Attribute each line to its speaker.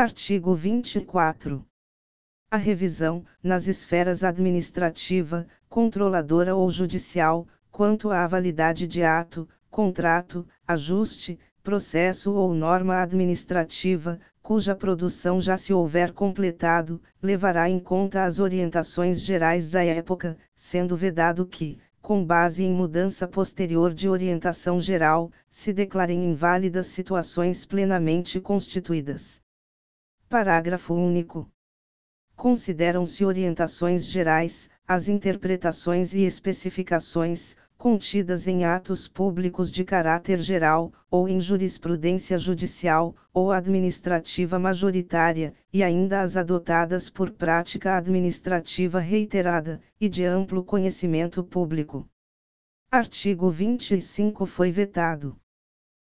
Speaker 1: Artigo 24. A revisão, nas esferas administrativa, controladora ou judicial, quanto à validade de ato, contrato, ajuste, processo ou norma administrativa, cuja produção já se houver completado, levará em conta as orientações gerais da época, sendo vedado que, com base em mudança posterior de orientação geral, se declarem inválidas situações plenamente constituídas. Parágrafo único. Consideram-se orientações gerais, as interpretações e especificações, contidas em atos públicos de caráter geral, ou em jurisprudência judicial, ou administrativa majoritária, e ainda as adotadas por prática administrativa reiterada, e de amplo conhecimento público. Artigo 25 foi vetado.